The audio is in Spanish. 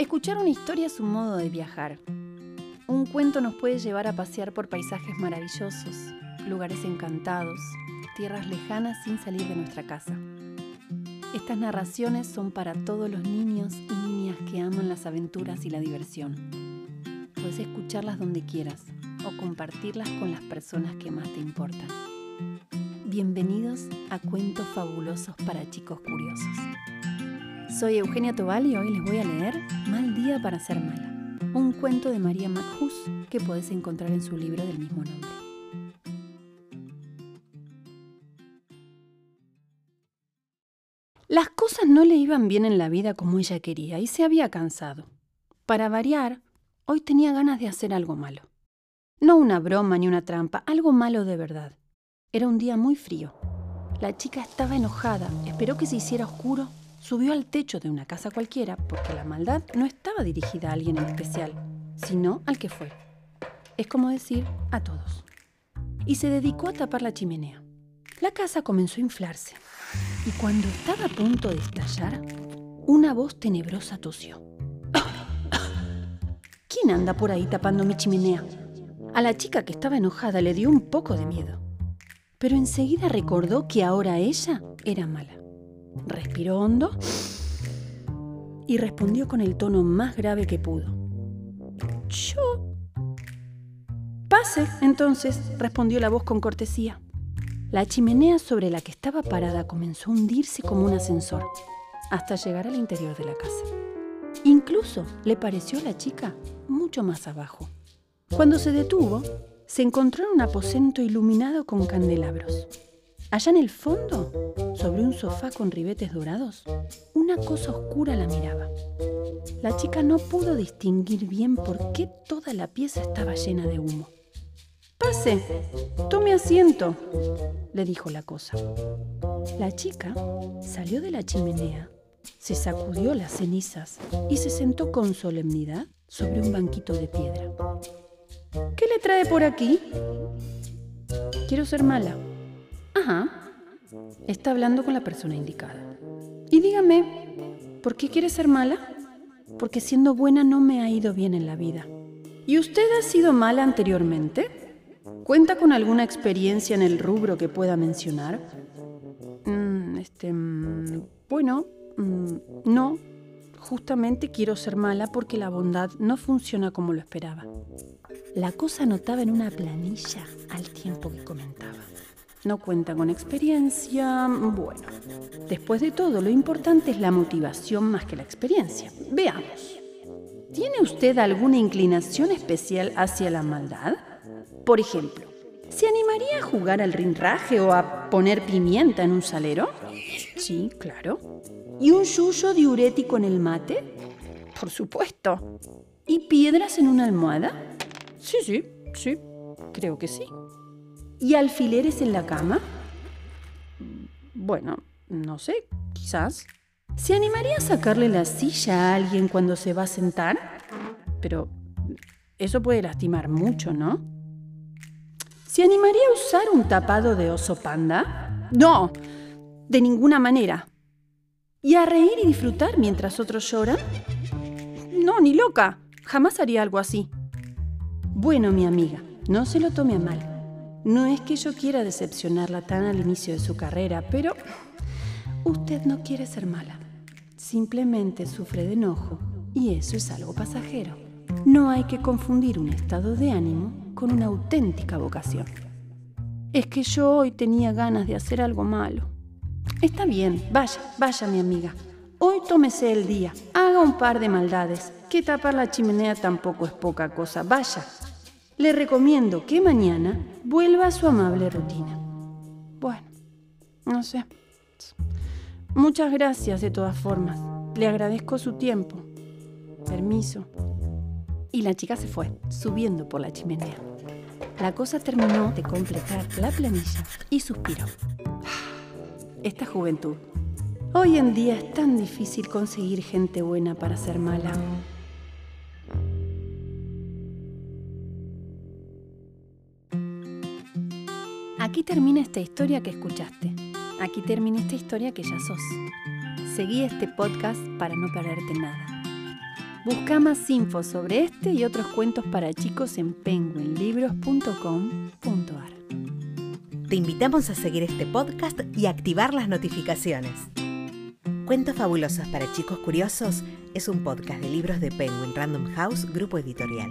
Escuchar una historia es un modo de viajar. Un cuento nos puede llevar a pasear por paisajes maravillosos, lugares encantados, tierras lejanas sin salir de nuestra casa. Estas narraciones son para todos los niños y niñas que aman las aventuras y la diversión. Puedes escucharlas donde quieras o compartirlas con las personas que más te importan. Bienvenidos a Cuentos Fabulosos para Chicos Curiosos. Soy Eugenia Tobal y hoy les voy a leer Para Ser Mala, un cuento de María McHugh que puedes encontrar en su libro del mismo nombre. Las cosas no le iban bien en la vida como ella quería y se había cansado. Para variar, hoy tenía ganas de hacer algo malo. No una broma ni una trampa, algo malo de verdad. Era un día muy frío. La chica estaba enojada, esperó que se hiciera oscuro, subió al techo de una casa cualquiera, porque la maldad no estaba dirigida a alguien en especial, sino al que fue. Es como decir, a todos. Y se dedicó a tapar la chimenea. La casa comenzó a inflarse. Y cuando estaba a punto de estallar, una voz tenebrosa tosió. ¿Quién anda por ahí tapando mi chimenea? A la chica que estaba enojada le dio un poco de miedo. Pero enseguida recordó que ahora ella era mala. Respiró hondo y respondió con el tono más grave que pudo. Yo. Pase, entonces, respondió la voz con cortesía. La chimenea sobre la que estaba parada comenzó a hundirse como un ascensor, hasta llegar al interior de la casa. Incluso le pareció a la chica mucho más abajo. Cuando se detuvo, se encontró en un aposento iluminado con candelabros. Allá en el fondo, sobre un sofá con ribetes dorados, una cosa oscura la miraba. La chica no pudo distinguir bien por qué toda la pieza estaba llena de humo. Pase, tome asiento, le dijo la cosa. La chica salió de la chimenea, se sacudió las cenizas y se sentó con solemnidad sobre un banquito de piedra. ¿Qué le trae por aquí? Quiero ser mala. Ajá. Está hablando con la persona indicada. Y dígame, ¿por qué quiere ser mala? Porque siendo buena no me ha ido bien en la vida. ¿Y usted ha sido mala anteriormente? ¿Cuenta con alguna experiencia en el rubro que pueda mencionar? Mm, este, mm, bueno, mm, no. Justamente quiero ser mala porque la bondad no funciona como lo esperaba. La cosa anotaba en una planilla al tiempo que comentaba. No cuenta con experiencia. Bueno, después de todo, lo importante es la motivación más que la experiencia. Veamos. ¿Tiene usted alguna inclinación especial hacia la maldad? Por ejemplo, ¿se animaría a jugar al rinraje o a poner pimienta en un salero? Sí, claro. ¿Y un yuyo diurético en el mate? Por supuesto. ¿Y piedras en una almohada? Sí, sí, sí, creo que sí. ¿Y alfileres en la cama? Bueno, no sé, quizás. ¿Se animaría a sacarle la silla a alguien cuando se va a sentar? Pero eso puede lastimar mucho, ¿no? ¿Se animaría a usar un tapado de oso panda? No, de ninguna manera. ¿Y a reír y disfrutar mientras otros lloran? No, ni loca. Jamás haría algo así. Bueno, mi amiga, no se lo tome a mal. No es que yo quiera decepcionarla tan al inicio de su carrera, pero usted no quiere ser mala. Simplemente sufre de enojo y eso es algo pasajero. No hay que confundir un estado de ánimo con una auténtica vocación. Es que yo hoy tenía ganas de hacer algo malo. Está bien, vaya, vaya mi amiga. Hoy tómese el día, haga un par de maldades, que tapar la chimenea tampoco es poca cosa. Vaya, le recomiendo que mañana vuelva a su amable rutina. Bueno, no sé. Muchas gracias de todas formas. Le agradezco su tiempo. Permiso. Y la chica se fue, subiendo por la chimenea. La cosa terminó de completar la planilla y suspiró. Esta juventud. Hoy en día es tan difícil conseguir gente buena para ser mala. Aquí termina esta historia que escuchaste. Aquí termina esta historia que ya sos. Seguí este podcast para no perderte nada. Busca más info sobre este y otros cuentos para chicos en penguinlibros.com.ar. Te invitamos a seguir este podcast y activar las notificaciones. Cuentos fabulosos para chicos curiosos es un podcast de libros de Penguin Random House Grupo Editorial.